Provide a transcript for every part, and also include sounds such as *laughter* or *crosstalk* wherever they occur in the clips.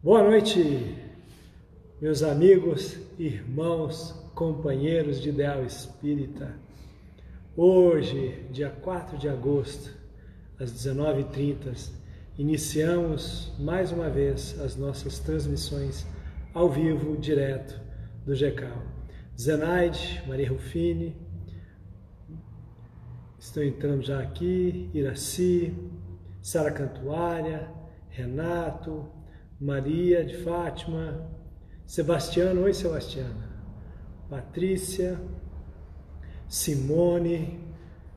Boa noite, meus amigos, irmãos, companheiros de Ideal Espírita. Hoje, dia 4 de agosto, às 19h30, iniciamos mais uma vez as nossas transmissões ao vivo, direto do GECAL. Zenaide, Maria Rufini, estão entrando já aqui, Iraci, Sara Cantuária, Renato, Maria de Fátima, Sebastiano, oi Sebastiana, Patrícia, Simone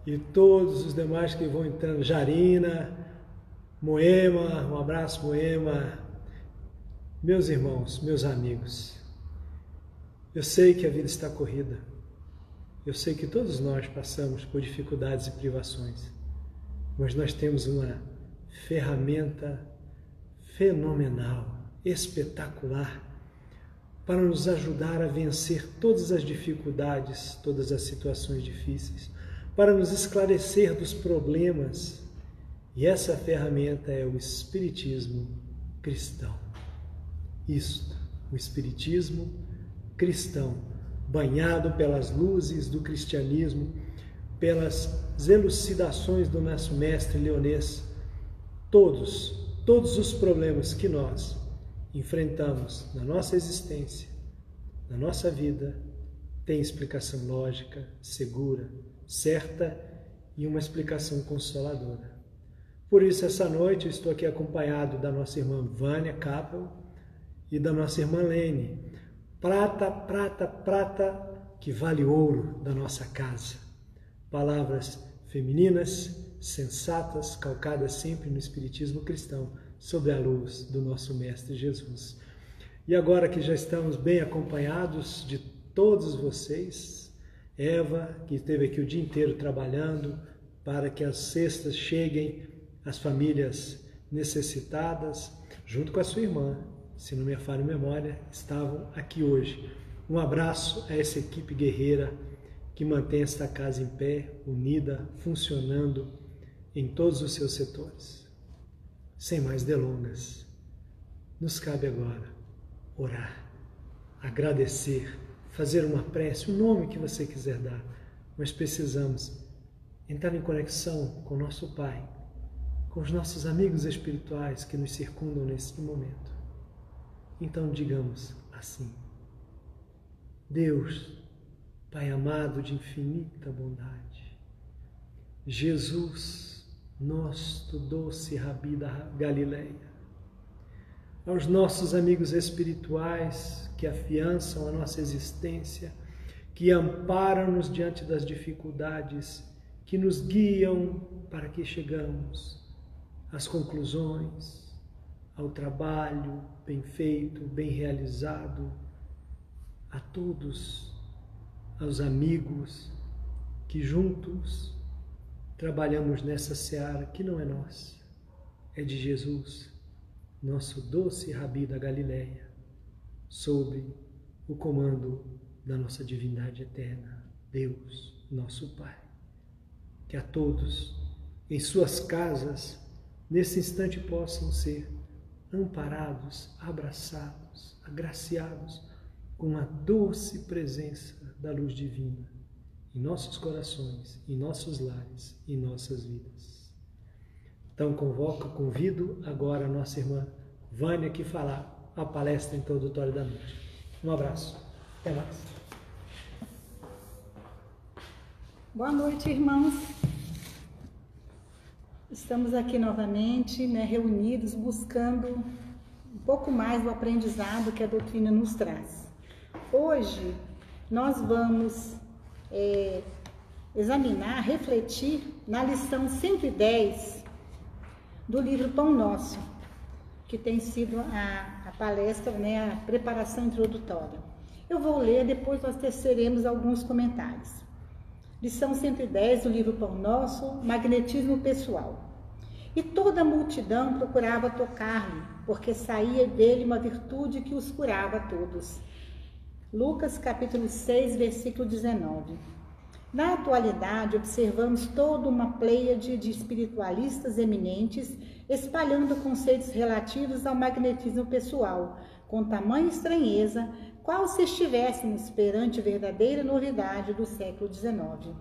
e todos os demais que vão entrando, Jarina, Moema, um abraço Moema, meus irmãos, meus amigos. Eu sei que a vida está corrida. Eu sei que todos nós passamos por dificuldades e privações, mas nós temos uma ferramenta fenomenal, espetacular, para nos ajudar a vencer todas as dificuldades, todas as situações difíceis, para nos esclarecer dos problemas. E essa ferramenta é o Espiritismo cristão. Isto, o Espiritismo cristão, banhado pelas luzes do cristianismo, pelas elucidações do nosso mestre leonês, todos todos os problemas que nós enfrentamos na nossa existência, na nossa vida, têm explicação lógica, segura, certa e uma explicação consoladora. Por isso, essa noite eu estou aqui acompanhado da nossa irmã Vânia Capel e da nossa irmã Lene. Prata, prata, prata, que vale ouro da nossa casa. Palavras femininas, sensatas, calcadas sempre no Espiritismo cristão, sob a luz do nosso Mestre Jesus. E agora que já estamos bem acompanhados de todos vocês, Eva, que esteve aqui o dia inteiro trabalhando para que as cestas cheguem às famílias necessitadas, junto com a sua irmã, se não me falha a memória, estavam aqui hoje. Um abraço a essa equipe guerreira que mantém esta casa em pé, unida, funcionando em todos os seus setores. Sem mais delongas, nos cabe agora orar, agradecer, fazer uma prece, o nome que você quiser dar, mas precisamos entrar em conexão com nosso Pai, com os nossos amigos espirituais que nos circundam neste momento. Então digamos assim: Deus, Pai amado de infinita bondade, Jesus, nosso doce Rabi da Galileia. Aos nossos amigos espirituais que afiançam a nossa existência, que amparam-nos diante das dificuldades, que nos guiam para que chegamos às conclusões, ao trabalho bem feito, bem realizado, a todos, aos amigos que juntos trabalhamos nessa seara que não é nossa, é de Jesus, nosso doce Rabi da Galileia, sob o comando da nossa divindade eterna, Deus, nosso Pai. Que a todos, em suas casas, nesse instante possam ser amparados, abraçados, agraciados com a doce presença da luz divina em nossos corações, em nossos lares, em nossas vidas. Então convoco, convido agora a nossa irmã Vânia que falar a palestra introdutória da noite. Um abraço. Até mais. Boa noite, irmãos. Estamos aqui novamente, né, reunidos, buscando um pouco mais do aprendizado que a doutrina nos traz. Hoje nós vamos é, examinar, refletir na lição 110 do livro Pão Nosso, que tem sido a, a palestra, né, a preparação introdutória. Eu vou ler, depois nós teceremos alguns comentários. Lição 110 do livro Pão Nosso, Magnetismo Pessoal. E toda a multidão procurava tocar-lhe, porque saía dele uma virtude que os curava a todos. Lucas capítulo 6, versículo 19. Na atualidade, observamos toda uma pleiade de espiritualistas eminentes espalhando conceitos relativos ao magnetismo pessoal, com tamanha estranheza, qual se estivéssemos perante verdadeira novidade do século XIX.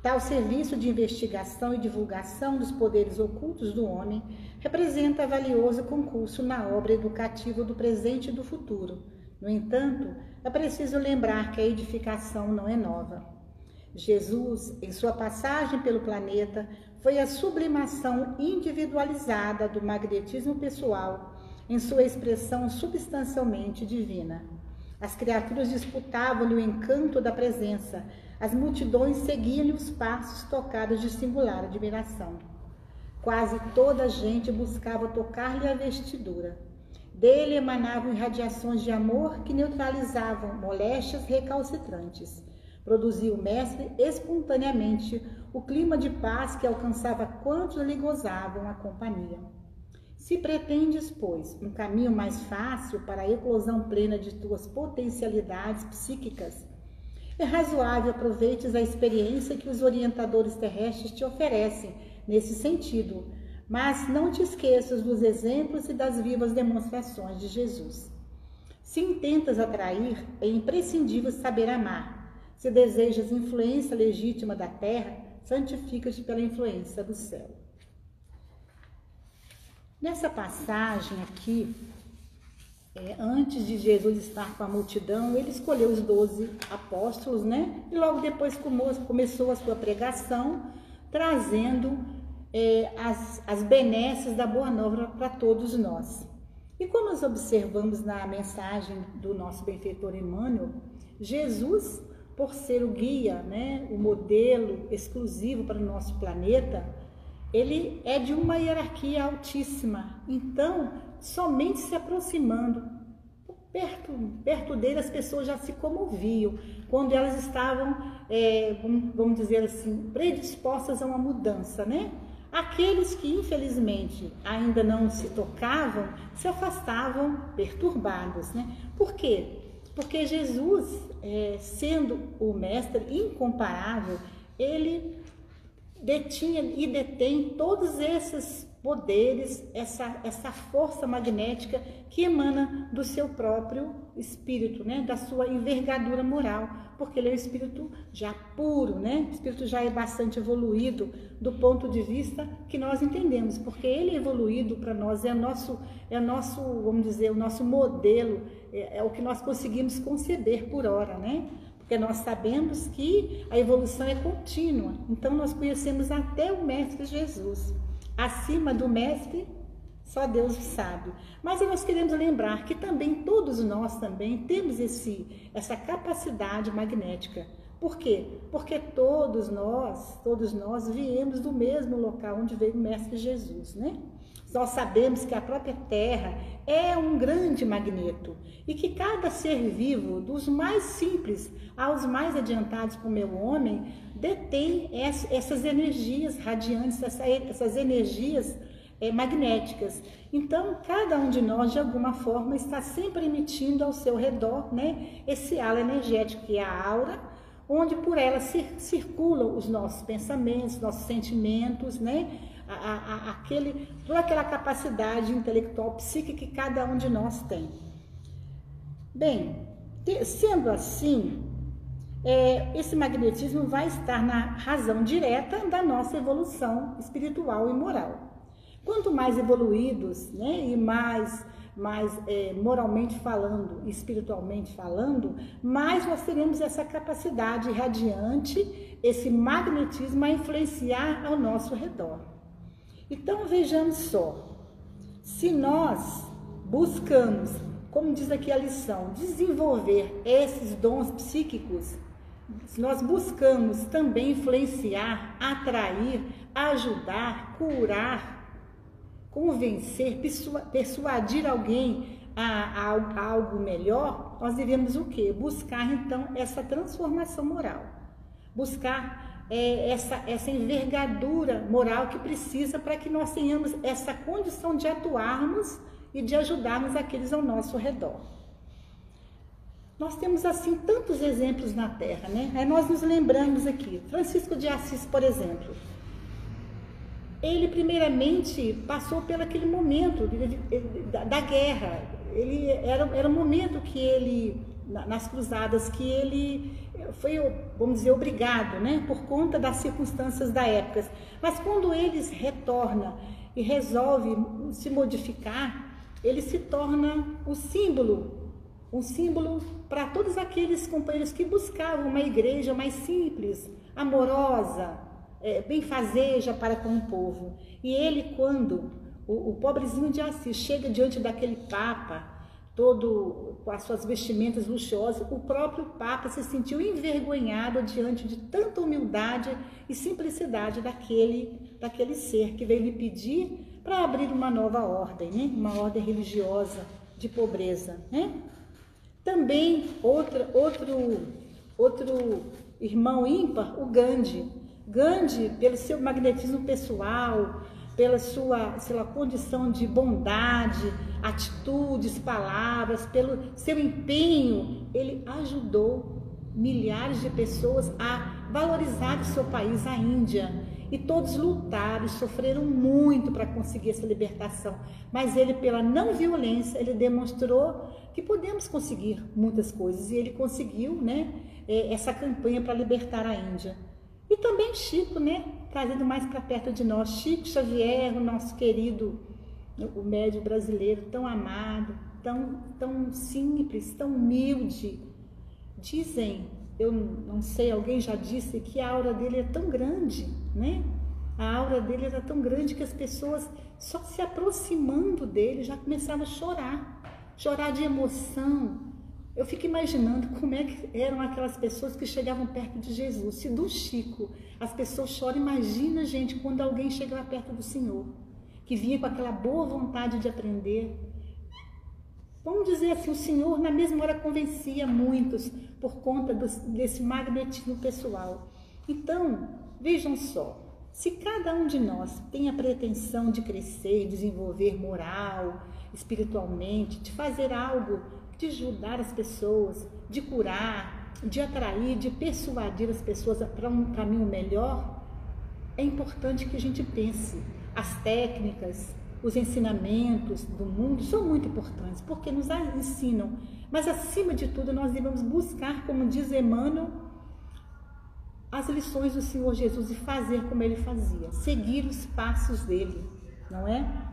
Tal serviço de investigação e divulgação dos poderes ocultos do homem representa valioso concurso na obra educativa do presente e do futuro. No entanto, é preciso lembrar que a edificação não é nova. Jesus, em sua passagem pelo planeta, foi a sublimação individualizada do magnetismo pessoal em sua expressão substancialmente divina. As criaturas disputavam-lhe o encanto da presença, as multidões seguiam-lhe os passos tocados de singular admiração. Quase toda a gente buscava tocar-lhe a vestidura. Dele emanavam irradiações de amor que neutralizavam moléstias recalcitrantes. Produzia o mestre espontaneamente o clima de paz que alcançava quantos lhe gozavam a companhia. Se pretendes, pois, um caminho mais fácil para a eclosão plena de tuas potencialidades psíquicas, é razoável aproveites a experiência que os orientadores terrestres te oferecem nesse sentido, mas não te esqueças dos exemplos e das vivas demonstrações de Jesus. Se intentas atrair, é imprescindível saber amar. Se desejas influência legítima da terra, santifica-te pela influência do céu. Nessa passagem aqui, é, antes de Jesus estar com a multidão, ele escolheu os doze apóstolos, né? E logo depois começou a sua pregação, trazendo é, as, as benesses da Boa Nova para todos nós. E como nós observamos na mensagem do nosso benfeitor Emmanuel, Jesus, por ser o guia, né, o modelo exclusivo para o nosso planeta, ele é de uma hierarquia altíssima. Então, somente se aproximando, perto, perto dele as pessoas já se comoviam, quando elas estavam, é, vamos dizer assim, predispostas a uma mudança, né? Aqueles que infelizmente ainda não se tocavam se afastavam perturbados, né? Por quê? Porque Jesus, é, sendo o mestre incomparável, ele detinha e detém todos esses poderes, essa, essa força magnética que emana do seu próprio espírito, né? da sua envergadura moral, porque ele é um espírito já puro, né? espírito já é bastante evoluído do ponto de vista que nós entendemos, porque ele é evoluído para nós, é nosso, é nosso, vamos dizer, o nosso modelo, é, é o que nós conseguimos conceber por hora, né? porque nós sabemos que a evolução é contínua. Então nós conhecemos até o Mestre Jesus. Acima do Mestre, só Deus sabe. Mas nós queremos lembrar que também todos nós também temos esse, essa capacidade magnética. Por quê? Porque todos nós, todos nós viemos do mesmo local onde veio o Mestre Jesus, né? Nós sabemos que a própria Terra é um grande magneto e que cada ser vivo, dos mais simples aos mais adiantados para o meu homem, detém essas energias radiantes, essas energias é, magnéticas. Então, cada um de nós, de alguma forma, está sempre emitindo ao seu redor né, esse halo energético, que é a aura, onde por ela circulam os nossos pensamentos, nossos sentimentos, né? a, a, aquele, toda aquela capacidade intelectual psíquica que cada um de nós tem. Bem, sendo assim, é, esse magnetismo vai estar na razão direta da nossa evolução espiritual e moral. Quanto mais evoluídos né, e mais, mais é, moralmente falando, espiritualmente falando, mais nós teremos essa capacidade radiante, esse magnetismo a influenciar ao nosso redor. Então vejamos só, se nós buscamos, como diz aqui a lição, desenvolver esses dons psíquicos, nós buscamos também influenciar, atrair, ajudar, curar, convencer, persuadir alguém a, a, a algo melhor, nós devemos o quê? Buscar então essa transformação moral. Buscar é, essa, essa envergadura moral que precisa para que nós tenhamos essa condição de atuarmos e de ajudarmos aqueles ao nosso redor. Nós temos assim tantos exemplos na Terra, né? Aí nós nos lembramos aqui, Francisco de Assis, por exemplo. Ele primeiramente passou pelo aquele momento da, guerra. Ele era, era um momento que ele nas cruzadas que ele foi, vamos dizer, obrigado, né, por conta das circunstâncias da época. Mas quando eles retorna e resolve se modificar, ele se torna o símbolo um símbolo para todos aqueles companheiros que buscavam uma igreja mais simples, amorosa, é, benfazeja para com o povo. E ele, quando o, o pobrezinho de Assis chega diante daquele Papa, todo com as suas vestimentas luxuosas, o próprio Papa se sentiu envergonhado diante de tanta humildade e simplicidade daquele, daquele ser que veio lhe pedir para abrir uma nova ordem, né? uma ordem religiosa de pobreza. Né? Também outra, outro, outro irmão ímpar, o Gandhi. Gandhi, pelo seu magnetismo pessoal, pela sua, sua condição de bondade, atitudes, palavras, pelo seu empenho, ele ajudou milhares de pessoas a valorizar o seu país, a Índia. E todos lutaram, sofreram muito para conseguir essa libertação. Mas ele, pela não violência, ele demonstrou que podemos conseguir muitas coisas. E ele conseguiu né, é, essa campanha para libertar a Índia. E também Chico, né, trazendo mais para perto de nós. Chico Xavier, o nosso querido, o médio brasileiro, tão amado, tão, tão simples, tão humilde. Dizem eu não sei, alguém já disse que a aura dele é tão grande, né? A aura dele era tão grande que as pessoas, só se aproximando dele, já começavam a chorar, chorar de emoção. Eu fico imaginando como é que eram aquelas pessoas que chegavam perto de Jesus. Se do Chico as pessoas choram, imagina, gente, quando alguém chega lá perto do Senhor, que vinha com aquela boa vontade de aprender, Vamos dizer assim, o Senhor na mesma hora convencia muitos por conta do, desse magnetismo pessoal. Então, vejam só, se cada um de nós tem a pretensão de crescer, desenvolver moral, espiritualmente, de fazer algo, de ajudar as pessoas, de curar, de atrair, de persuadir as pessoas para um caminho melhor, é importante que a gente pense as técnicas, os ensinamentos do mundo são muito importantes, porque nos ensinam. Mas, acima de tudo, nós devemos buscar, como diz Emmanuel, as lições do Senhor Jesus e fazer como ele fazia, seguir os passos dele, não é?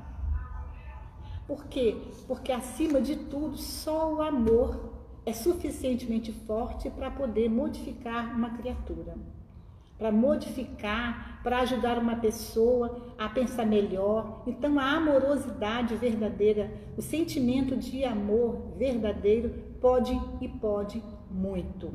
Por quê? Porque, acima de tudo, só o amor é suficientemente forte para poder modificar uma criatura para modificar, para ajudar uma pessoa a pensar melhor. Então, a amorosidade verdadeira, o sentimento de amor verdadeiro pode e pode muito.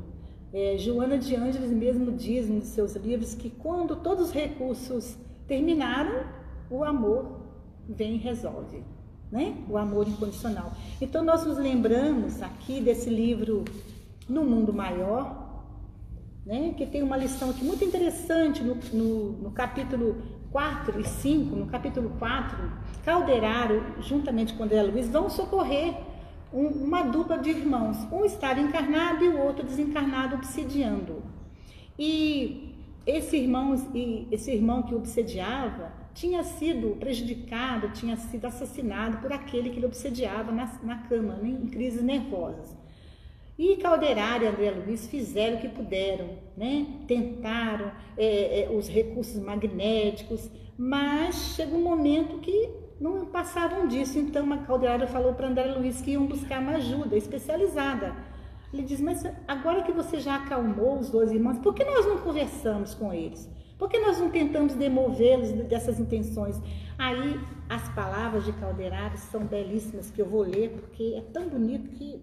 É, Joana de Ângeles mesmo diz nos seus livros que quando todos os recursos terminaram, o amor vem e resolve. Né? O amor incondicional. Então, nós nos lembramos aqui desse livro No Mundo Maior, né, que tem uma lição aqui muito interessante no, no, no capítulo 4 e 5, no capítulo 4, Calderaro, juntamente com André Luiz, vão socorrer um, uma dupla de irmãos. Um estava encarnado e o outro desencarnado, obsidiando. E esse irmão, esse irmão que obsediava tinha sido prejudicado, tinha sido assassinado por aquele que ele obsediava na, na cama, né, em crises nervosas. E Calderari e André Luiz fizeram o que puderam, né? tentaram é, é, os recursos magnéticos, mas chegou um momento que não passavam disso. Então a Calderari falou para André Luiz que iam buscar uma ajuda especializada. Ele diz, mas agora que você já acalmou os dois irmãos, por que nós não conversamos com eles? Por que nós não tentamos demovê-los dessas intenções? Aí as palavras de Calderari são belíssimas, que eu vou ler, porque é tão bonito que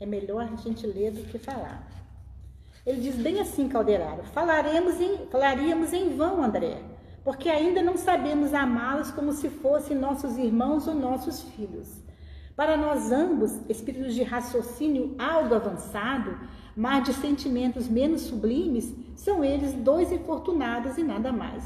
é melhor a gente ler do que falar. Ele diz bem assim, Calderaro: falaremos em, falaríamos em vão, André, porque ainda não sabemos amá-los como se fossem nossos irmãos ou nossos filhos. Para nós ambos, espíritos de raciocínio algo avançado, mas de sentimentos menos sublimes, são eles dois infortunados e nada mais.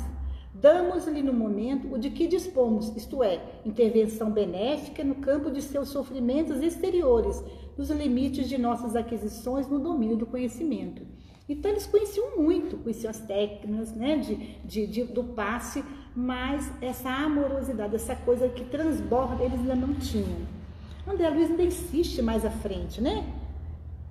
Damos-lhe no momento o de que dispomos, isto é, intervenção benéfica no campo de seus sofrimentos exteriores, nos limites de nossas aquisições no domínio do conhecimento. Então eles conheciam muito, conheciam as técnicas né, de, de, de, do passe, mas essa amorosidade, essa coisa que transborda, eles ainda não tinham. André Luiz ainda insiste mais à frente, né?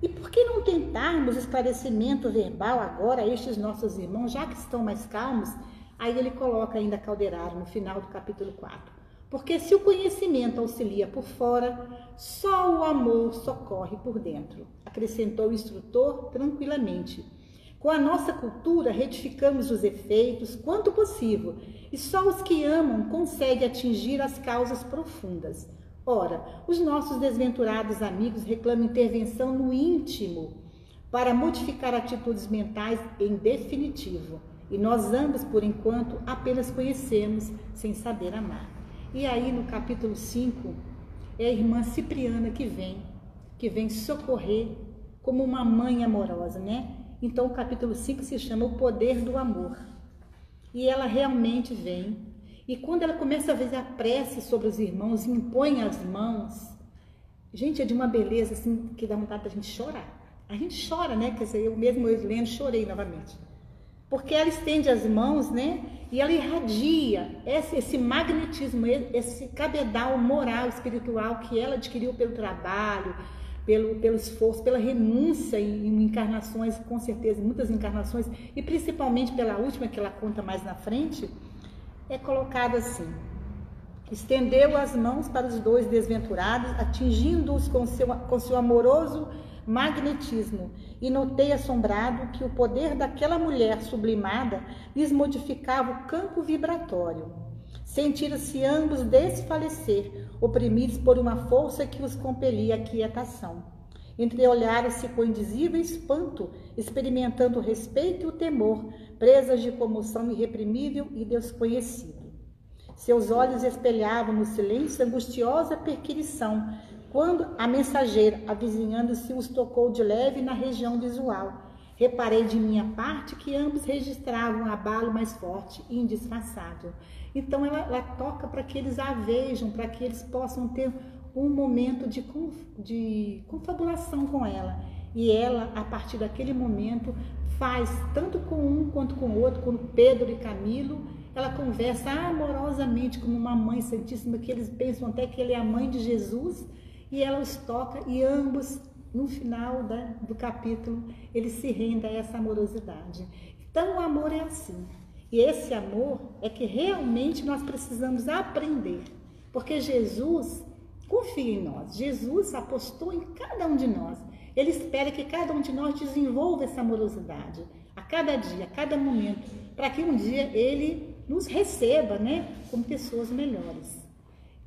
E por que não tentarmos esclarecimento verbal agora a estes nossos irmãos, já que estão mais calmos? Aí ele coloca ainda Calderaro no final do capítulo 4. Porque se o conhecimento auxilia por fora, só o amor socorre por dentro, acrescentou o instrutor tranquilamente. Com a nossa cultura, retificamos os efeitos quanto possível, e só os que amam conseguem atingir as causas profundas. Ora, os nossos desventurados amigos reclamam intervenção no íntimo para modificar atitudes mentais em definitivo. E nós ambos, por enquanto, apenas conhecemos sem saber amar. E aí, no capítulo 5, é a irmã Cipriana que vem, que vem socorrer como uma mãe amorosa, né? Então, o capítulo 5 se chama O Poder do Amor. E ela realmente vem e quando ela começa a fazer a prece sobre os irmãos impõe as mãos, gente, é de uma beleza assim que dá vontade da gente chorar. A gente chora, né? Quer dizer, eu mesmo eu lendo chorei novamente. Porque ela estende as mãos, né? E ela irradia esse, esse magnetismo, esse cabedal moral, espiritual que ela adquiriu pelo trabalho, pelo, pelo esforço, pela renúncia em, em, encarnações, com certeza, muitas encarnações, e principalmente pela última que ela conta mais na frente, é colocado assim: estendeu as mãos para os dois desventurados, atingindo-os com seu, com seu amoroso magnetismo, e notei assombrado que o poder daquela mulher sublimada lhes modificava o campo vibratório. Sentiram-se ambos desfalecer, oprimidos por uma força que os compelia à quietação. Entreolharam-se com indizível espanto, experimentando o respeito e o temor, presas de comoção irreprimível e desconhecido. Seus olhos espelhavam no silêncio angustiosa perquirição, quando a mensageira, avizinhando-se, os tocou de leve na região visual. Reparei de minha parte que ambos registravam um abalo mais forte e indisfarçável. Então ela, ela toca para que eles a vejam, para que eles possam ter um momento de, de confabulação com ela. E ela, a partir daquele momento, faz tanto com um quanto com o outro, com Pedro e Camilo. Ela conversa amorosamente como uma mãe santíssima, que eles pensam até que ele é a mãe de Jesus, e ela os toca, e ambos, no final da, do capítulo, eles se rendem a essa amorosidade. Então, o amor é assim. E esse amor é que realmente nós precisamos aprender, porque Jesus confia em nós, Jesus apostou em cada um de nós. Ele espera que cada um de nós desenvolva essa amorosidade a cada dia, a cada momento, para que um dia ele nos receba, né, como pessoas melhores.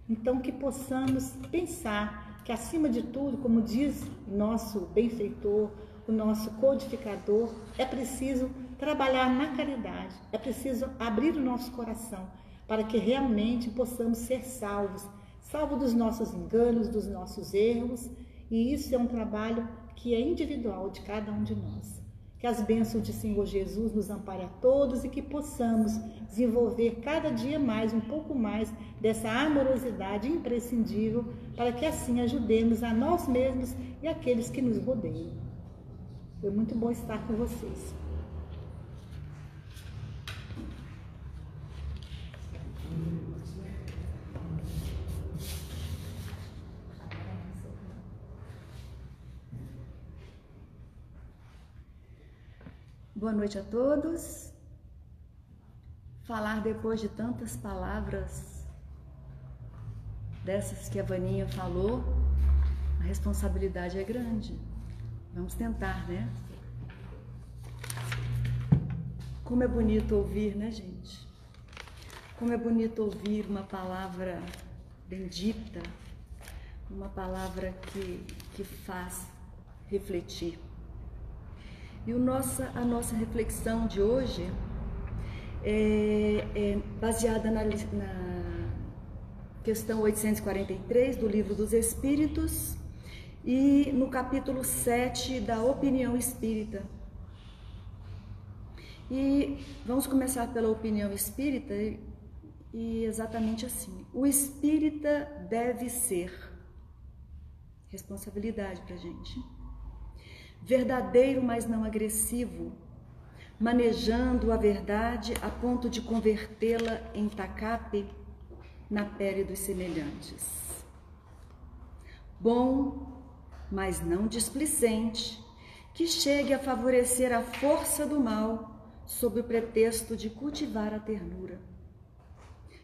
Então que possamos pensar que acima de tudo, como diz nosso benfeitor, o nosso codificador, é preciso trabalhar na caridade, é preciso abrir o nosso coração para que realmente possamos ser salvos, salvos dos nossos enganos, dos nossos erros, e isso é um trabalho que é individual de cada um de nós. Que as bênçãos de Senhor Jesus nos ampare a todos e que possamos desenvolver cada dia mais, um pouco mais dessa amorosidade imprescindível para que assim ajudemos a nós mesmos e aqueles que nos rodeiam. Foi muito bom estar com vocês. Boa noite a todos. Falar depois de tantas palavras dessas que a Vaninha falou, a responsabilidade é grande. Vamos tentar, né? Como é bonito ouvir, né, gente? Como é bonito ouvir uma palavra bendita, uma palavra que, que faz refletir. E o nossa, a nossa reflexão de hoje é, é baseada na, na questão 843 do Livro dos Espíritos e no capítulo 7 da Opinião Espírita. E vamos começar pela opinião espírita e exatamente assim. O espírita deve ser responsabilidade para gente. Verdadeiro, mas não agressivo, manejando a verdade a ponto de convertê-la em tacape na pele dos semelhantes. Bom, mas não displicente, que chegue a favorecer a força do mal sob o pretexto de cultivar a ternura.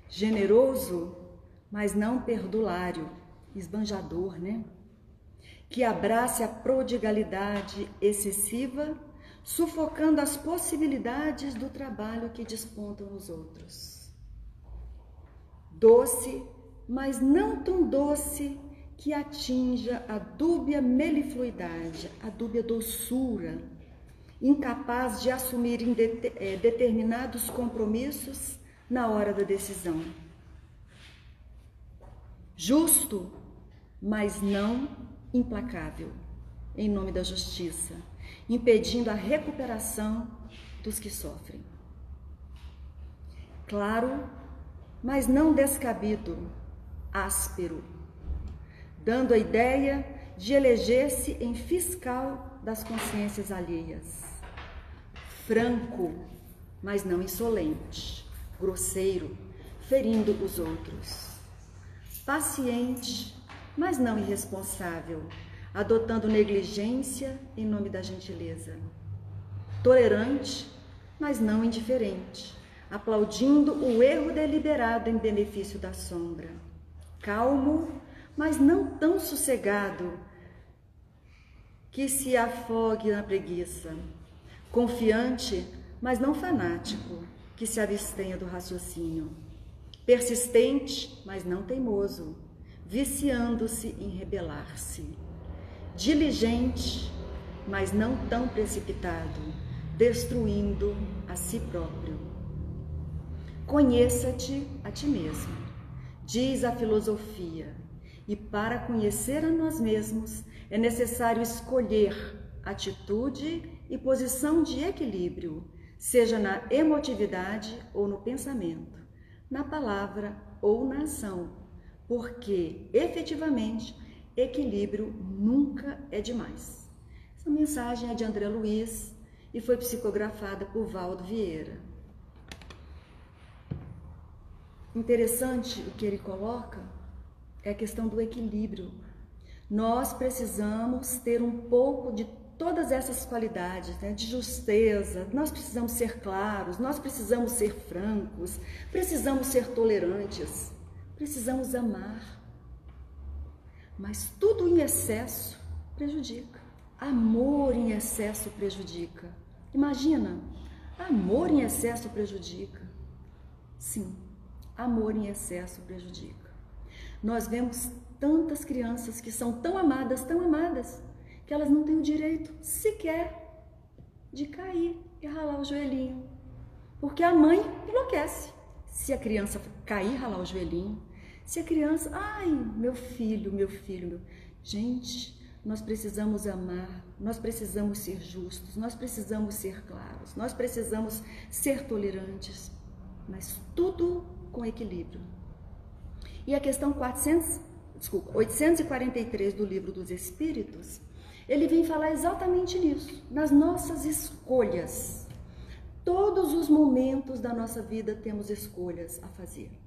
Generoso, mas não perdulário, esbanjador, né? Que abrace a prodigalidade excessiva, sufocando as possibilidades do trabalho que despontam nos outros. Doce, mas não tão doce que atinja a dúbia melifluidade, a dúbia doçura, incapaz de assumir eh, determinados compromissos na hora da decisão. Justo, mas não implacável, em nome da justiça, impedindo a recuperação dos que sofrem. Claro, mas não descabido, áspero, dando a ideia de eleger-se em fiscal das consciências alheias. Franco, mas não insolente, grosseiro, ferindo os outros. Paciente, mas não irresponsável, adotando negligência em nome da gentileza. Tolerante, mas não indiferente, aplaudindo o erro deliberado em benefício da sombra. Calmo, mas não tão sossegado que se afogue na preguiça. Confiante, mas não fanático, que se abstenha do raciocínio. Persistente, mas não teimoso, viciando-se em rebelar-se. Diligente, mas não tão precipitado, destruindo a si próprio. Conheça-te a ti mesmo, diz a filosofia, e para conhecer a nós mesmos é necessário escolher atitude e posição de equilíbrio seja na emotividade ou no pensamento, na palavra ou na ação, porque efetivamente equilíbrio nunca é demais. Essa mensagem é de André Luiz e foi psicografada por Valdo Vieira. Interessante o que ele coloca é a questão do equilíbrio. Nós precisamos ter um pouco de todas essas qualidades né, de justeza, nós precisamos ser claros, nós precisamos ser francos, precisamos ser tolerantes, precisamos amar. Mas tudo em excesso prejudica. Amor em excesso prejudica. Imagina, amor em excesso prejudica. Sim, amor em excesso prejudica. Nós vemos tantas crianças que são tão amadas, tão amadas, que elas não têm o direito sequer de cair e ralar o joelhinho. Porque a mãe enlouquece. Se a criança cair e ralar o joelhinho, se a criança, ai, meu filho, meu filho, meu... gente, nós precisamos amar, nós precisamos ser justos, nós precisamos ser claros, nós precisamos ser tolerantes, mas tudo com equilíbrio. E a questão 400, desculpa, 843 do livro dos Espíritos ele vem falar exatamente nisso, nas nossas escolhas. Todos os momentos da nossa vida temos escolhas a fazer.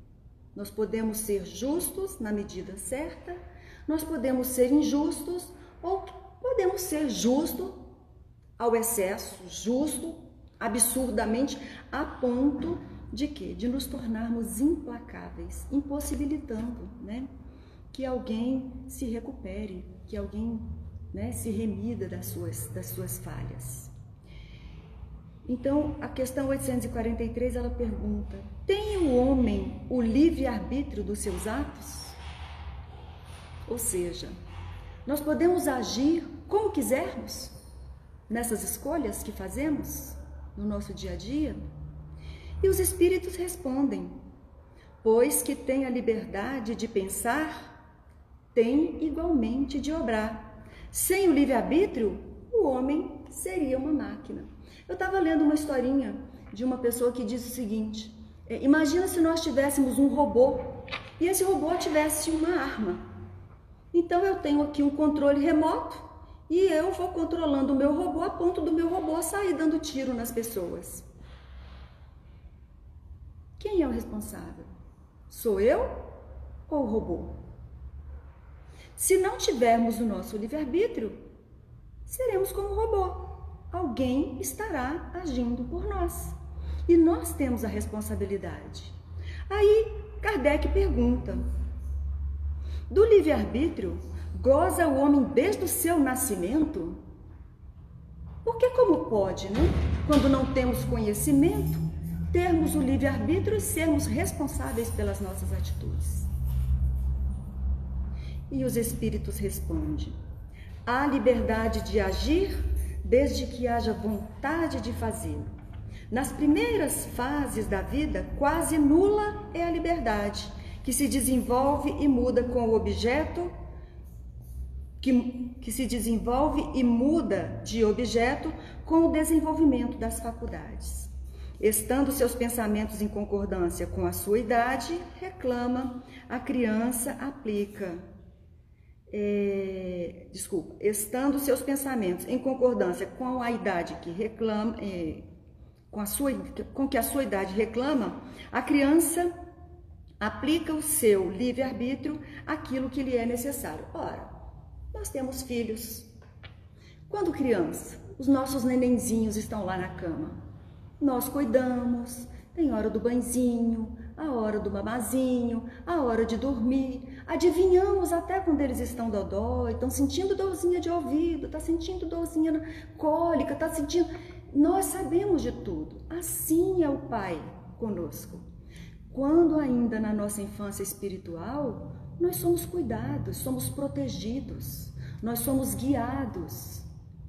Nós podemos ser justos na medida certa, nós podemos ser injustos ou podemos ser justo ao excesso, justo, absurdamente, a ponto de quê? De nos tornarmos implacáveis, impossibilitando, né? Que alguém se recupere, que alguém né, se remida das suas, das suas falhas. Então, a questão 843 ela pergunta: tem o homem o livre arbítrio dos seus atos? Ou seja, nós podemos agir como quisermos nessas escolhas que fazemos no nosso dia a dia? E os espíritos respondem: pois que tem a liberdade de pensar, tem igualmente de obrar. Sem o livre-arbítrio, o homem seria uma máquina. Eu estava lendo uma historinha de uma pessoa que diz o seguinte: imagina se nós tivéssemos um robô e esse robô tivesse uma arma. Então eu tenho aqui um controle remoto e eu vou controlando o meu robô a ponto do meu robô sair dando tiro nas pessoas. Quem é o responsável? Sou eu ou o robô? Se não tivermos o nosso livre-arbítrio, seremos como o robô. Alguém estará agindo por nós. E nós temos a responsabilidade. Aí Kardec pergunta: do livre-arbítrio goza o homem desde o seu nascimento? Porque como pode, né? Quando não temos conhecimento, termos o livre-arbítrio e sermos responsáveis pelas nossas atitudes? E os espíritos respondem: há liberdade de agir desde que haja vontade de fazê-lo. Nas primeiras fases da vida, quase nula é a liberdade, que se desenvolve e muda com o objeto, que, que se desenvolve e muda de objeto com o desenvolvimento das faculdades. Estando seus pensamentos em concordância com a sua idade, reclama, a criança aplica é, desculpa, estando seus pensamentos em concordância com a idade que reclama, é, com, a sua, com que a sua idade reclama, a criança aplica o seu livre-arbítrio aquilo que lhe é necessário. Ora, nós temos filhos. Quando criança, os nossos nenenzinhos estão lá na cama. Nós cuidamos, tem hora do banzinho, a hora do mamazinho, a hora de dormir. Adivinhamos até quando eles estão dodó, estão sentindo dorzinha de ouvido, está sentindo dorzinha cólica, está sentindo. Nós sabemos de tudo. Assim é o Pai conosco. Quando ainda na nossa infância espiritual, nós somos cuidados, somos protegidos, nós somos guiados,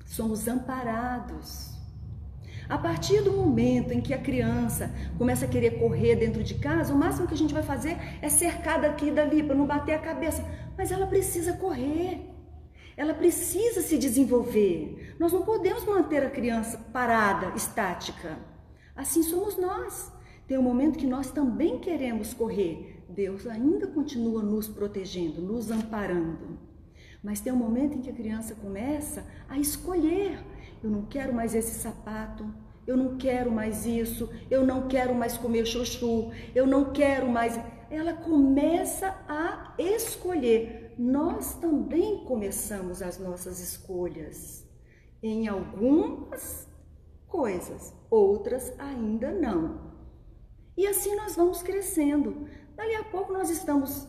somos amparados. A partir do momento em que a criança começa a querer correr dentro de casa, o máximo que a gente vai fazer é cercar daqui e dali para não bater a cabeça. Mas ela precisa correr. Ela precisa se desenvolver. Nós não podemos manter a criança parada, estática. Assim somos nós. Tem um momento que nós também queremos correr. Deus ainda continua nos protegendo, nos amparando. Mas tem um momento em que a criança começa a escolher eu não quero mais esse sapato, eu não quero mais isso, eu não quero mais comer chuchu, eu não quero mais. Ela começa a escolher. Nós também começamos as nossas escolhas em algumas coisas, outras ainda não. E assim nós vamos crescendo. Dali a pouco nós estamos,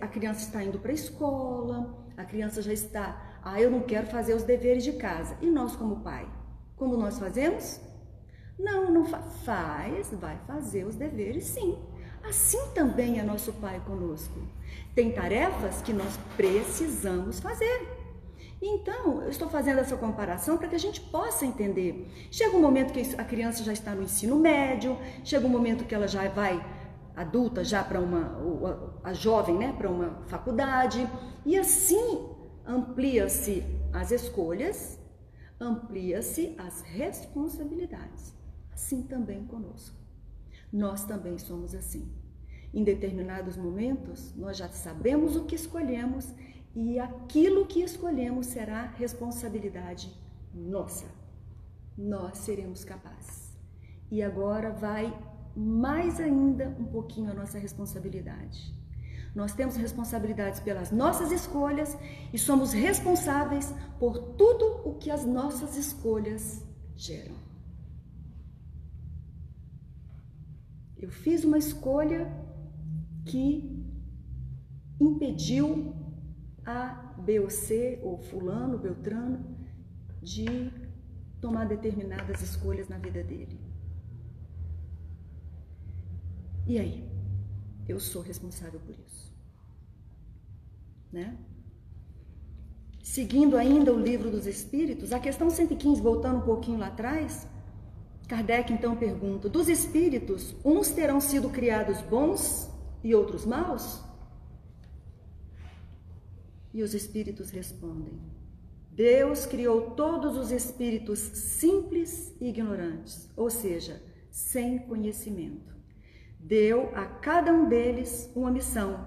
a criança está indo para a escola, a criança já está ah, eu não quero fazer os deveres de casa. E nós, como pai, como nós fazemos? Não, não fa faz, vai fazer os deveres sim. Assim também é nosso pai conosco. Tem tarefas que nós precisamos fazer. Então, eu estou fazendo essa comparação para que a gente possa entender. Chega um momento que a criança já está no ensino médio, chega um momento que ela já vai adulta, já para uma, a jovem, né, para uma faculdade, e assim amplia-se as escolhas, amplia-se as responsabilidades. Assim também conosco. Nós também somos assim. Em determinados momentos, nós já sabemos o que escolhemos e aquilo que escolhemos será responsabilidade nossa. Nós seremos capazes. E agora vai mais ainda um pouquinho a nossa responsabilidade. Nós temos responsabilidades pelas nossas escolhas e somos responsáveis por tudo o que as nossas escolhas geram. Eu fiz uma escolha que impediu a B ou C, ou fulano, Beltrano, de tomar determinadas escolhas na vida dele. E aí? eu sou responsável por isso. Né? Seguindo ainda o livro dos Espíritos, a questão 115, voltando um pouquinho lá atrás, Kardec então pergunta: dos espíritos, uns terão sido criados bons e outros maus? E os espíritos respondem: Deus criou todos os espíritos simples e ignorantes, ou seja, sem conhecimento. Deu a cada um deles uma missão,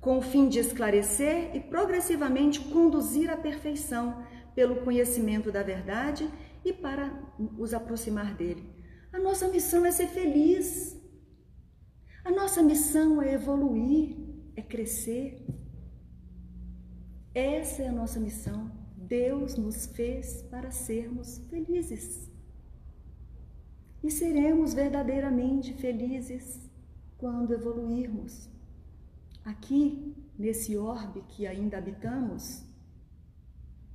com o fim de esclarecer e progressivamente conduzir à perfeição pelo conhecimento da verdade e para os aproximar dele. A nossa missão é ser feliz. A nossa missão é evoluir, é crescer. Essa é a nossa missão. Deus nos fez para sermos felizes. E seremos verdadeiramente felizes quando evoluirmos. Aqui, nesse orbe que ainda habitamos,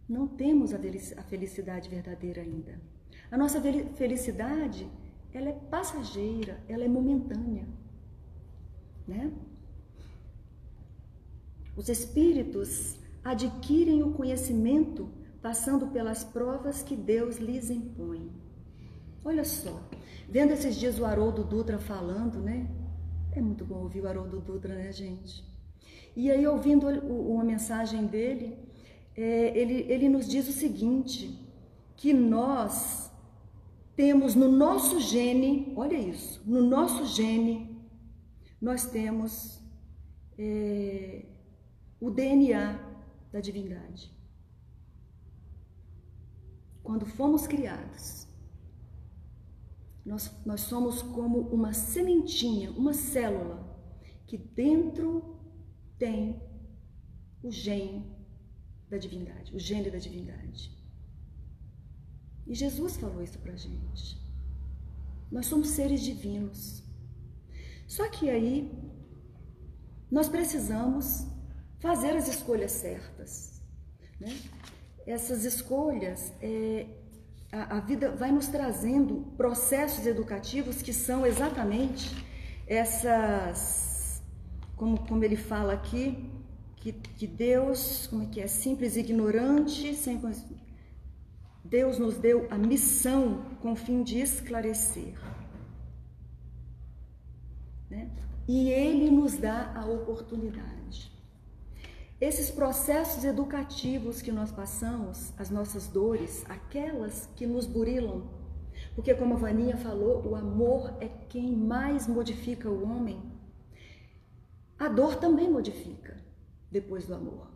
não temos a felicidade verdadeira ainda. A nossa felicidade, ela é passageira, ela é momentânea, né? Os espíritos adquirem o conhecimento passando pelas provas que Deus lhes impõe. Olha só, vendo esses dias o Haroldo Dutra falando, né? É muito bom ouvir o Haroldo Dutra, né, gente? E aí, ouvindo uma mensagem dele, é, ele, ele nos diz o seguinte: que nós temos no nosso gene, olha isso, no nosso gene, nós temos é, o DNA da divindade. Quando fomos criados, nós, nós somos como uma sementinha, uma célula, que dentro tem o gene da divindade, o gene da divindade. E Jesus falou isso pra gente. Nós somos seres divinos. Só que aí nós precisamos fazer as escolhas certas. Né? Essas escolhas, é, a, a vida vai nos trazendo processos educativos que são exatamente essas, como, como ele fala aqui, que, que Deus, como é que é, simples ignorante, sem Deus nos deu a missão com o fim de esclarecer. E Ele nos dá a oportunidade. Esses processos educativos que nós passamos, as nossas dores, aquelas que nos burilam, porque como a Vaninha falou, o amor é quem mais modifica o homem. A dor também modifica depois do amor.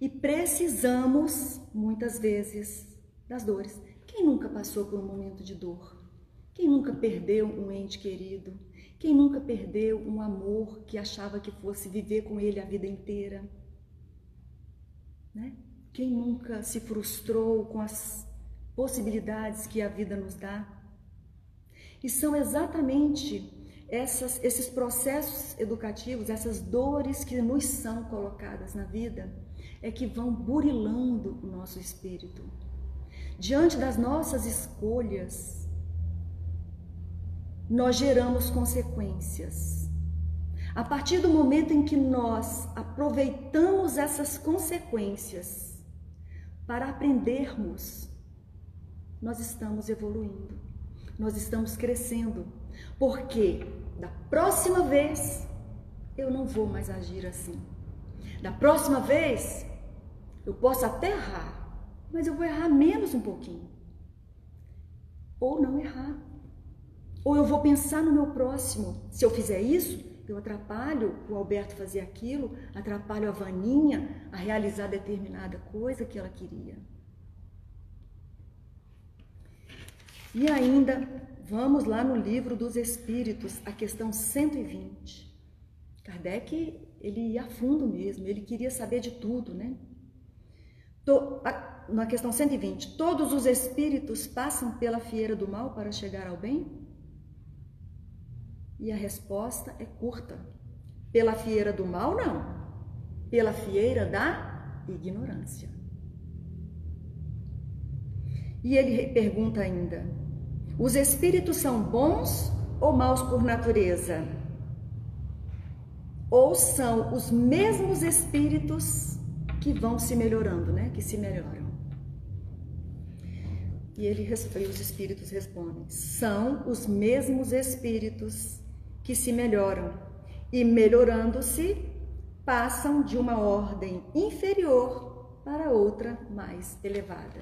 E precisamos, muitas vezes, das dores. Quem nunca passou por um momento de dor? Quem nunca perdeu um ente querido? Quem nunca perdeu um amor que achava que fosse viver com ele a vida inteira? Né? Quem nunca se frustrou com as possibilidades que a vida nos dá? E são exatamente essas, esses processos educativos, essas dores que nos são colocadas na vida, é que vão burilando o nosso espírito. Diante das nossas escolhas, nós geramos consequências. A partir do momento em que nós aproveitamos essas consequências para aprendermos, nós estamos evoluindo, nós estamos crescendo porque da próxima vez eu não vou mais agir assim. Da próxima vez eu posso até errar, mas eu vou errar menos um pouquinho. Ou não errar. Ou eu vou pensar no meu próximo. Se eu fizer isso, eu atrapalho o Alberto fazer aquilo, atrapalho a Vaninha a realizar determinada coisa que ela queria. E ainda Vamos lá no livro dos Espíritos, a questão 120. Kardec, ele ia a fundo mesmo, ele queria saber de tudo, né? Na questão 120, todos os espíritos passam pela fieira do mal para chegar ao bem? E a resposta é curta. Pela fieira do mal, não. Pela fieira da ignorância. E ele pergunta ainda: os espíritos são bons ou maus por natureza? Ou são os mesmos espíritos que vão se melhorando, né? Que se melhoram. E ele e os espíritos respondem: são os mesmos espíritos que se melhoram e melhorando-se passam de uma ordem inferior para outra mais elevada.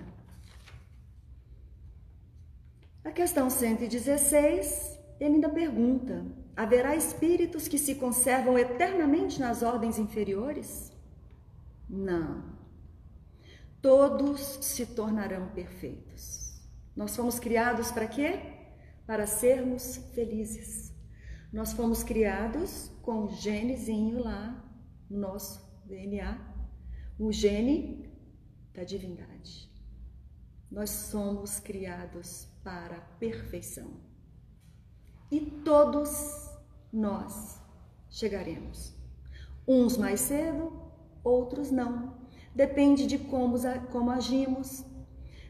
A questão 116, ele ainda pergunta: haverá espíritos que se conservam eternamente nas ordens inferiores? Não. Todos se tornarão perfeitos. Nós fomos criados para quê? Para sermos felizes. Nós fomos criados com o genezinho lá no nosso DNA, o gene da divindade. Nós somos criados para a perfeição. E todos nós chegaremos. Uns mais cedo, outros não. Depende de como, como agimos,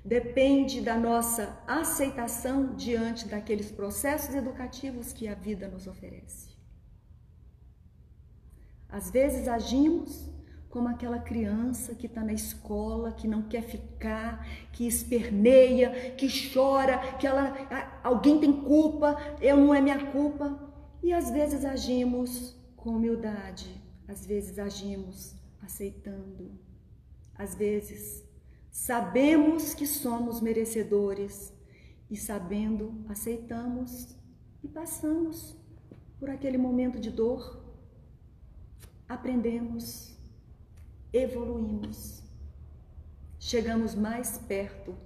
depende da nossa aceitação diante daqueles processos educativos que a vida nos oferece. Às vezes agimos como aquela criança que está na escola, que não quer ficar, que esperneia, que chora, que ela, alguém tem culpa, eu não é minha culpa. E às vezes agimos com humildade, às vezes agimos aceitando, às vezes sabemos que somos merecedores e sabendo aceitamos e passamos por aquele momento de dor, aprendemos evoluímos, chegamos mais perto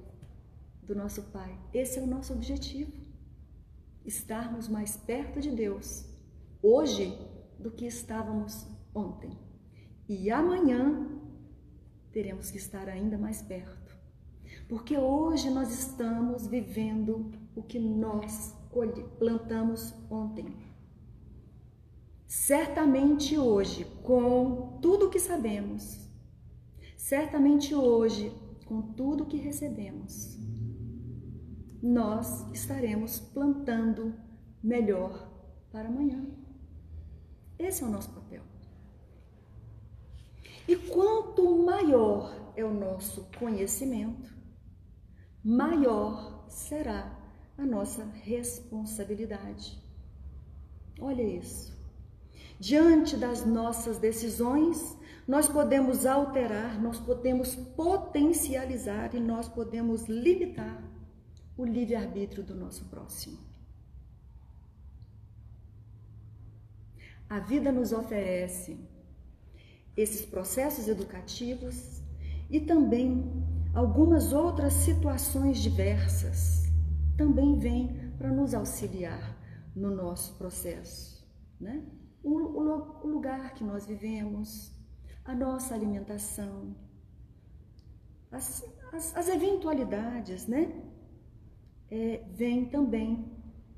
do nosso Pai. Esse é o nosso objetivo. Estarmos mais perto de Deus hoje do que estávamos ontem. E amanhã teremos que estar ainda mais perto. Porque hoje nós estamos vivendo o que nós plantamos ontem. Certamente hoje, com tudo o que sabemos, certamente hoje, com tudo o que recebemos, nós estaremos plantando melhor para amanhã. Esse é o nosso papel. E quanto maior é o nosso conhecimento, maior será a nossa responsabilidade. Olha isso. Diante das nossas decisões, nós podemos alterar, nós podemos potencializar e nós podemos limitar o livre-arbítrio do nosso próximo. A vida nos oferece esses processos educativos e também algumas outras situações diversas também vêm para nos auxiliar no nosso processo, né? o, o, o lugar que nós vivemos, a nossa alimentação, as, as, as eventualidades, né? É, vêm também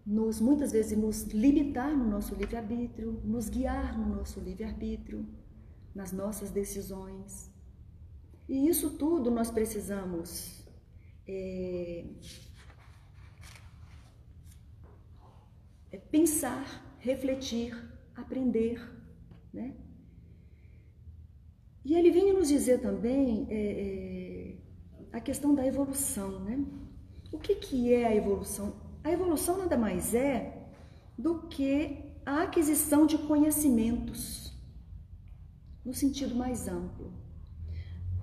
nos muitas vezes nos limitar no nosso livre-arbítrio, nos guiar no nosso livre-arbítrio, nas nossas decisões. E isso tudo nós precisamos é, é pensar, refletir aprender, né? E ele vinha nos dizer também é, é, a questão da evolução, né? O que, que é a evolução? A evolução nada mais é do que a aquisição de conhecimentos, no sentido mais amplo.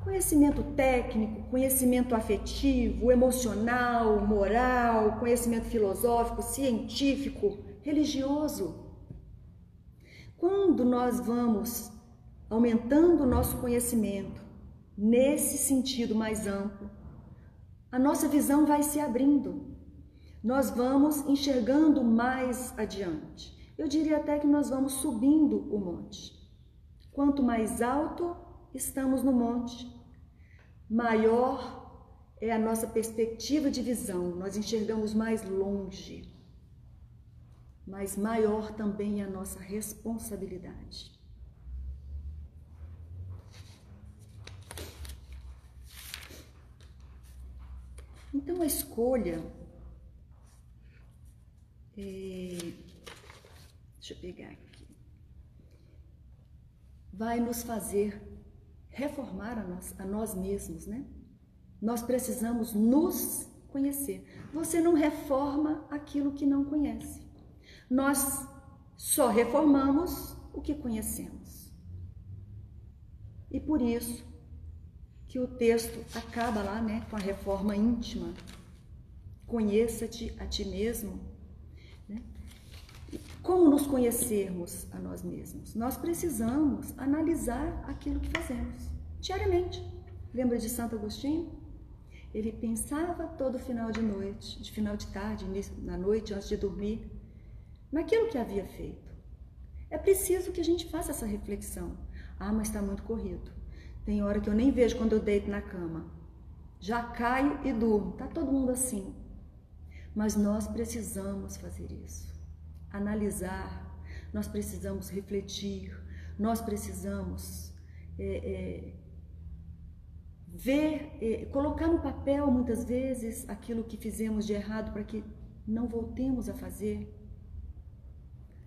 Conhecimento técnico, conhecimento afetivo, emocional, moral, conhecimento filosófico, científico, religioso. Quando nós vamos aumentando o nosso conhecimento nesse sentido mais amplo, a nossa visão vai se abrindo. Nós vamos enxergando mais adiante. Eu diria até que nós vamos subindo o monte. Quanto mais alto estamos no monte, maior é a nossa perspectiva de visão, nós enxergamos mais longe mas maior também é a nossa responsabilidade. Então a escolha. É, deixa eu pegar aqui. Vai nos fazer reformar a nós, a nós mesmos, né? Nós precisamos nos conhecer. Você não reforma aquilo que não conhece. Nós só reformamos o que conhecemos. E por isso que o texto acaba lá, né, com a reforma íntima, conheça-te a ti mesmo. Como nos conhecermos a nós mesmos? Nós precisamos analisar aquilo que fazemos diariamente. Lembra de Santo Agostinho? Ele pensava todo final de noite, de final de tarde, na noite, antes de dormir, naquilo que havia feito. É preciso que a gente faça essa reflexão. Ah, mas está muito corrido. Tem hora que eu nem vejo quando eu deito na cama. Já caio e durmo. Tá todo mundo assim. Mas nós precisamos fazer isso. Analisar, nós precisamos refletir, nós precisamos é, é, ver, é, colocar no papel muitas vezes aquilo que fizemos de errado para que não voltemos a fazer.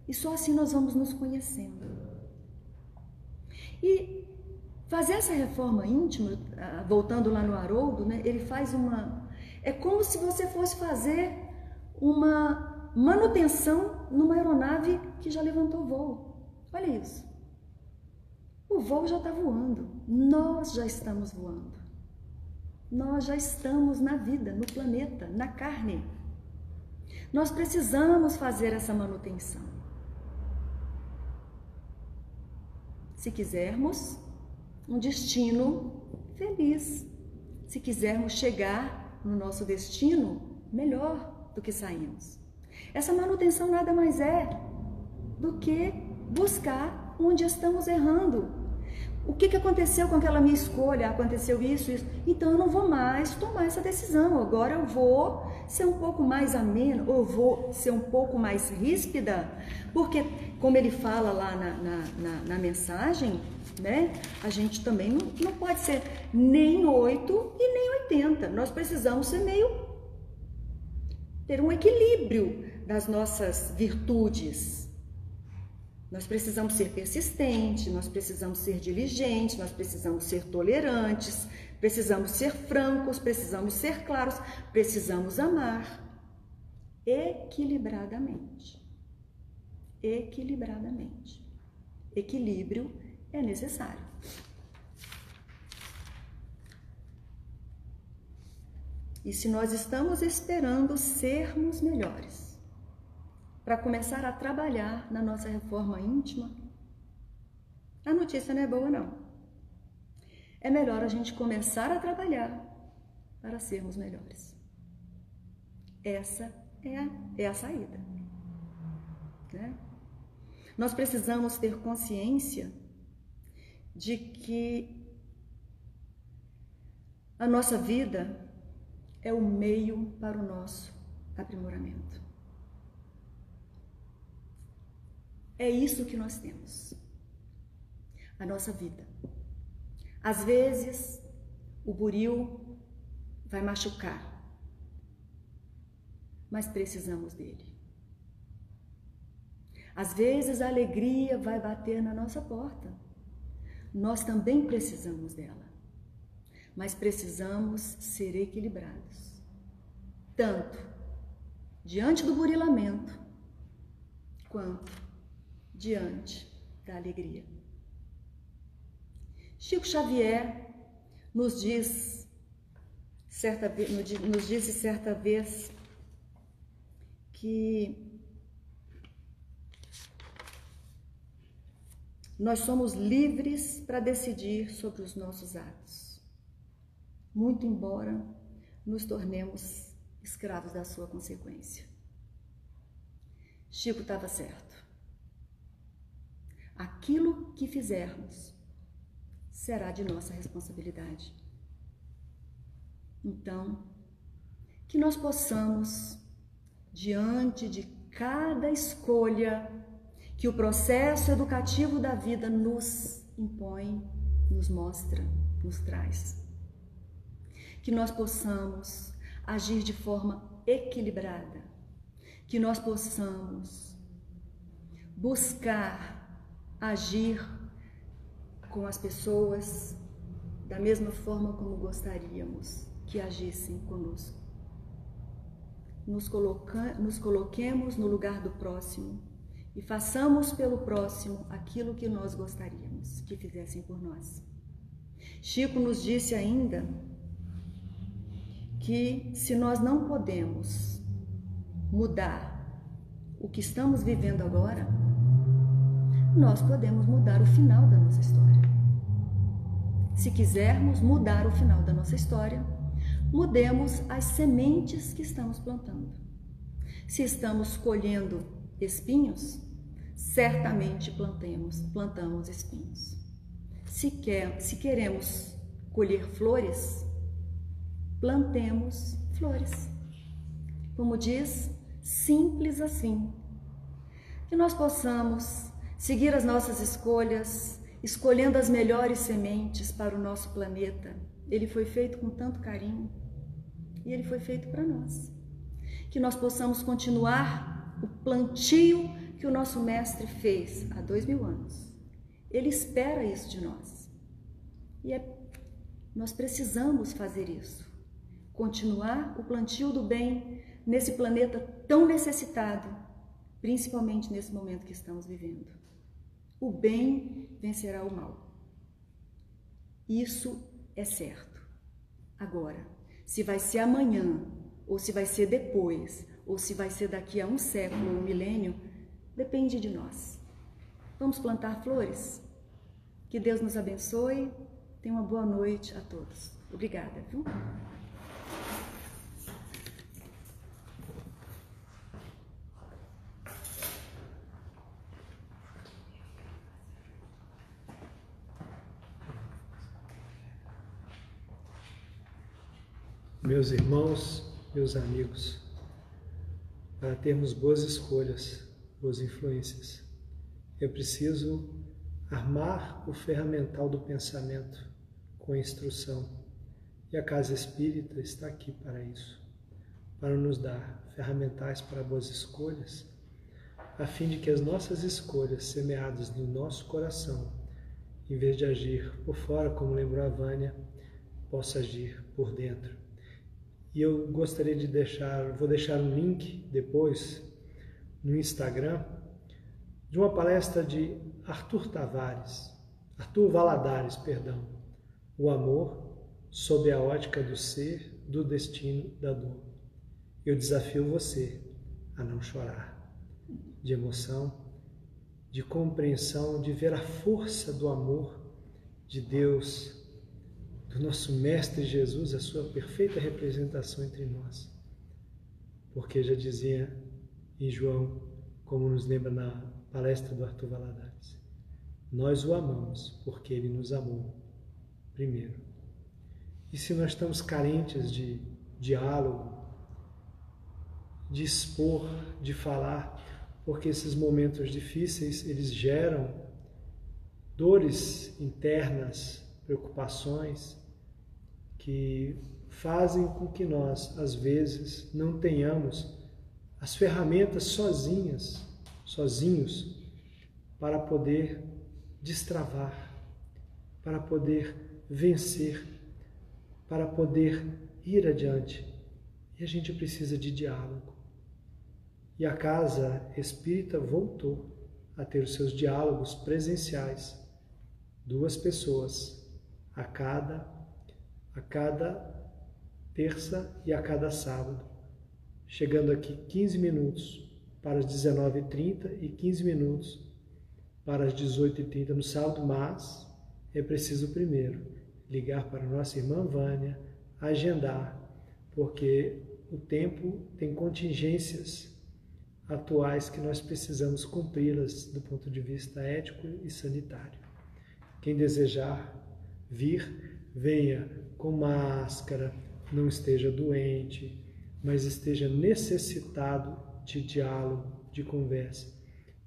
E só assim nós vamos nos conhecendo. E fazer essa reforma íntima, ah, voltando lá no Haroldo, né, ele faz uma. É como se você fosse fazer uma manutenção numa aeronave que já levantou voo. Olha isso. O voo já está voando. Nós já estamos voando. Nós já estamos na vida, no planeta, na carne. Nós precisamos fazer essa manutenção. se quisermos um destino feliz, se quisermos chegar no nosso destino melhor do que saímos. Essa manutenção nada mais é do que buscar onde estamos errando, o que, que aconteceu com aquela minha escolha? Aconteceu isso, isso. Então eu não vou mais tomar essa decisão. Agora eu vou ser um pouco mais ameno, ou vou ser um pouco mais ríspida, porque, como ele fala lá na, na, na, na mensagem, né? A gente também não, não pode ser nem 8 e nem 80. Nós precisamos ser meio. ter um equilíbrio das nossas virtudes, nós precisamos ser persistentes, nós precisamos ser diligentes, nós precisamos ser tolerantes, precisamos ser francos, precisamos ser claros, precisamos amar equilibradamente. Equilibradamente. Equilíbrio é necessário. E se nós estamos esperando sermos melhores, para começar a trabalhar na nossa reforma íntima, a notícia não é boa, não. É melhor a gente começar a trabalhar para sermos melhores. Essa é a, é a saída. Né? Nós precisamos ter consciência de que a nossa vida é o meio para o nosso aprimoramento. É isso que nós temos. A nossa vida. Às vezes, o buril vai machucar, mas precisamos dele. Às vezes, a alegria vai bater na nossa porta. Nós também precisamos dela, mas precisamos ser equilibrados. Tanto diante do burilamento, quanto diante da alegria. Chico Xavier nos diz certa nos disse certa vez que nós somos livres para decidir sobre os nossos atos, muito embora nos tornemos escravos da sua consequência. Chico estava certo aquilo que fizermos será de nossa responsabilidade. Então, que nós possamos, diante de cada escolha que o processo educativo da vida nos impõe, nos mostra, nos traz, que nós possamos agir de forma equilibrada, que nós possamos buscar agir com as pessoas da mesma forma como gostaríamos que agissem conosco. Nos, coloca, nos coloquemos no lugar do próximo e façamos pelo próximo aquilo que nós gostaríamos que fizessem por nós. Chico nos disse ainda que se nós não podemos mudar o que estamos vivendo agora, nós podemos mudar o final da nossa história. Se quisermos mudar o final da nossa história, mudemos as sementes que estamos plantando. Se estamos colhendo espinhos, certamente plantemos, plantamos espinhos. Se, quer, se queremos colher flores, plantemos flores. Como diz, simples assim. Que nós possamos seguir as nossas escolhas, escolhendo as melhores sementes para o nosso planeta. Ele foi feito com tanto carinho e ele foi feito para nós. Que nós possamos continuar o plantio que o nosso mestre fez há dois mil anos. Ele espera isso de nós. E é, nós precisamos fazer isso. Continuar o plantio do bem nesse planeta tão necessitado, principalmente nesse momento que estamos vivendo. O bem vencerá o mal. Isso é certo. Agora, se vai ser amanhã, ou se vai ser depois, ou se vai ser daqui a um século ou um milênio, depende de nós. Vamos plantar flores? Que Deus nos abençoe. Tenha uma boa noite a todos. Obrigada, viu? Meus irmãos, meus amigos, para termos boas escolhas, boas influências, é preciso armar o ferramental do pensamento com instrução. E a Casa Espírita está aqui para isso, para nos dar ferramentais para boas escolhas, a fim de que as nossas escolhas semeadas no nosso coração, em vez de agir por fora, como lembrou a Vânia, possa agir por dentro e eu gostaria de deixar, vou deixar um link depois no Instagram de uma palestra de Arthur Tavares, Arthur Valadares, perdão, o amor sob a ótica do ser, do destino, da dor. Eu desafio você a não chorar, de emoção, de compreensão, de ver a força do amor de Deus do nosso Mestre Jesus, a sua perfeita representação entre nós. Porque já dizia em João, como nos lembra na palestra do Arthur Valadares, nós o amamos porque ele nos amou primeiro. E se nós estamos carentes de diálogo, de expor, de falar, porque esses momentos difíceis eles geram dores internas, preocupações, que fazem com que nós, às vezes, não tenhamos as ferramentas sozinhas, sozinhos, para poder destravar, para poder vencer, para poder ir adiante. E a gente precisa de diálogo. E a casa espírita voltou a ter os seus diálogos presenciais, duas pessoas a cada a cada terça e a cada sábado, chegando aqui 15 minutos para as 19h30 e 15 minutos para as 18h30 no sábado, mas é preciso primeiro ligar para nossa irmã Vânia, agendar, porque o tempo tem contingências atuais que nós precisamos cumpri-las do ponto de vista ético e sanitário. Quem desejar vir, venha com máscara, não esteja doente, mas esteja necessitado de diálogo, de conversa.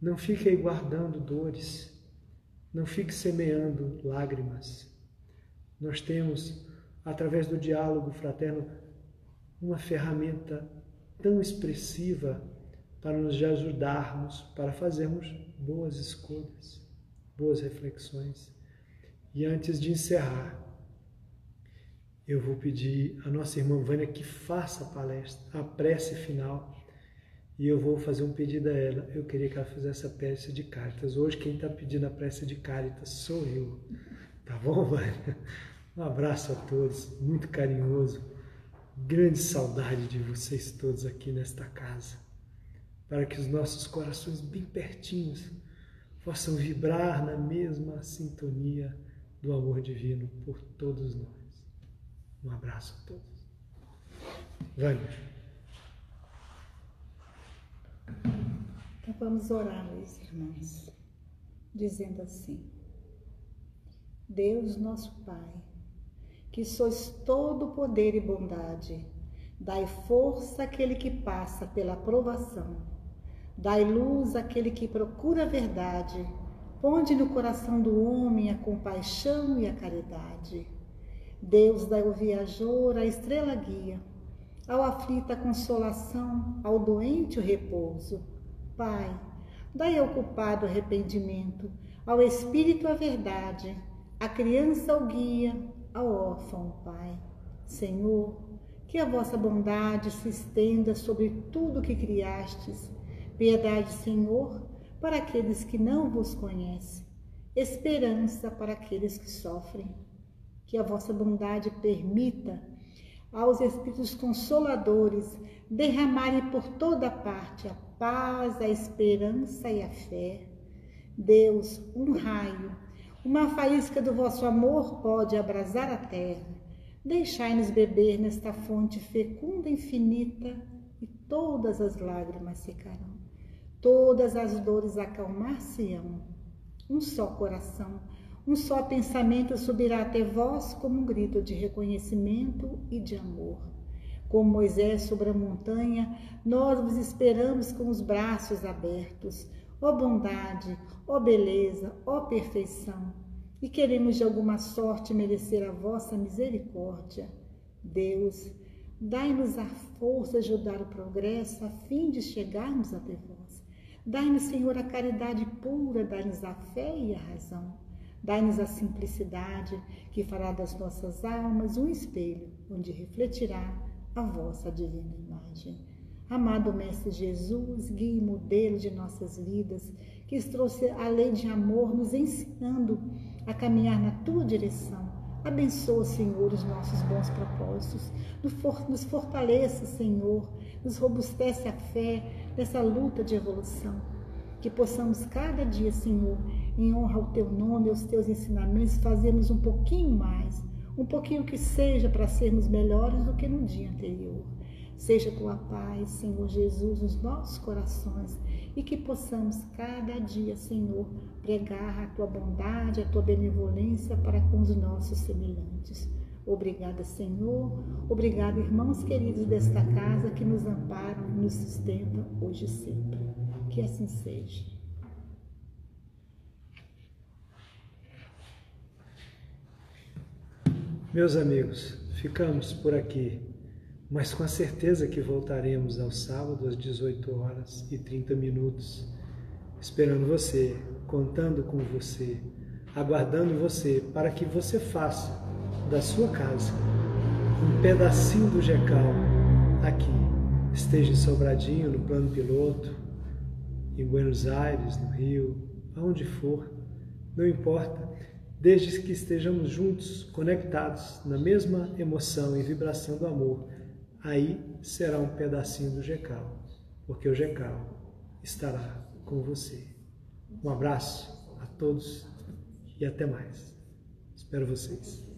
Não fique aí guardando dores, não fique semeando lágrimas. Nós temos, através do diálogo fraterno, uma ferramenta tão expressiva para nos ajudarmos, para fazermos boas escolhas, boas reflexões. E antes de encerrar, eu vou pedir a nossa irmã Vânia que faça a palestra, a prece final, e eu vou fazer um pedido a ela. Eu queria que ela fizesse a prece de Caritas. Hoje quem está pedindo a prece de Caritas sou eu. Tá bom, *laughs* Vânia? Um abraço a todos, muito carinhoso. grande saudade de vocês todos aqui nesta casa, para que os nossos corações bem pertinhos possam vibrar na mesma sintonia do amor divino por todos nós. Um abraço a todos. Vânia. Então vamos orar, meus irmãos, dizendo assim: Deus nosso Pai, que sois todo poder e bondade, dai força àquele que passa pela provação, dai luz àquele que procura a verdade, ponde no coração do homem a compaixão e a caridade. Deus dai ao viajor a estrela guia, ao aflito a consolação, ao doente o repouso Pai, dai ao culpado arrependimento, ao espírito a verdade, à criança o guia, ao órfão Pai. Senhor, que a vossa bondade se estenda sobre tudo que criastes. Piedade, Senhor, para aqueles que não vos conhecem. Esperança para aqueles que sofrem. Que a vossa bondade permita aos Espíritos Consoladores derramarem por toda parte a paz, a esperança e a fé. Deus, um raio, uma faísca do vosso amor pode abrasar a terra. Deixai-nos beber nesta fonte fecunda infinita, e todas as lágrimas secarão, todas as dores acalmar-se-ão. Um só coração, um só pensamento subirá até vós como um grito de reconhecimento e de amor. Como Moisés sobre a montanha, nós vos esperamos com os braços abertos. Ó bondade, ó beleza, ó perfeição, e queremos de alguma sorte merecer a vossa misericórdia. Deus, dai-nos a força de ajudar o progresso a fim de chegarmos até vós. Dai-nos, Senhor, a caridade pura, dai-nos a fé e a razão. Dai-nos a simplicidade que fará das nossas almas um espelho onde refletirá a vossa divina imagem. Amado Mestre Jesus, guia e modelo de nossas vidas, que trouxe a lei de amor, nos ensinando a caminhar na tua direção. Abençoa, Senhor, os nossos bons propósitos. Nos fortaleça, Senhor. Nos robustece a fé nessa luta de evolução. Que possamos cada dia, Senhor, em honra ao teu nome, aos teus ensinamentos, fazermos um pouquinho mais, um pouquinho que seja para sermos melhores do que no dia anterior. Seja tua paz, Senhor Jesus, nos nossos corações e que possamos cada dia, Senhor, pregar a tua bondade, a tua benevolência para com os nossos semelhantes. Obrigada, Senhor. Obrigada, irmãos queridos desta casa que nos amparam e nos sustentam hoje e sempre. Que assim seja. Meus amigos, ficamos por aqui, mas com a certeza que voltaremos ao sábado às 18 horas e 30 minutos, esperando você, contando com você, aguardando você para que você faça da sua casa um pedacinho do Gecal aqui, esteja em Sobradinho, no plano piloto, em Buenos Aires, no Rio, aonde for, não importa desde que estejamos juntos, conectados na mesma emoção e vibração do amor, aí será um pedacinho do GECAL, porque o GECAL estará com você. Um abraço a todos e até mais. Espero vocês.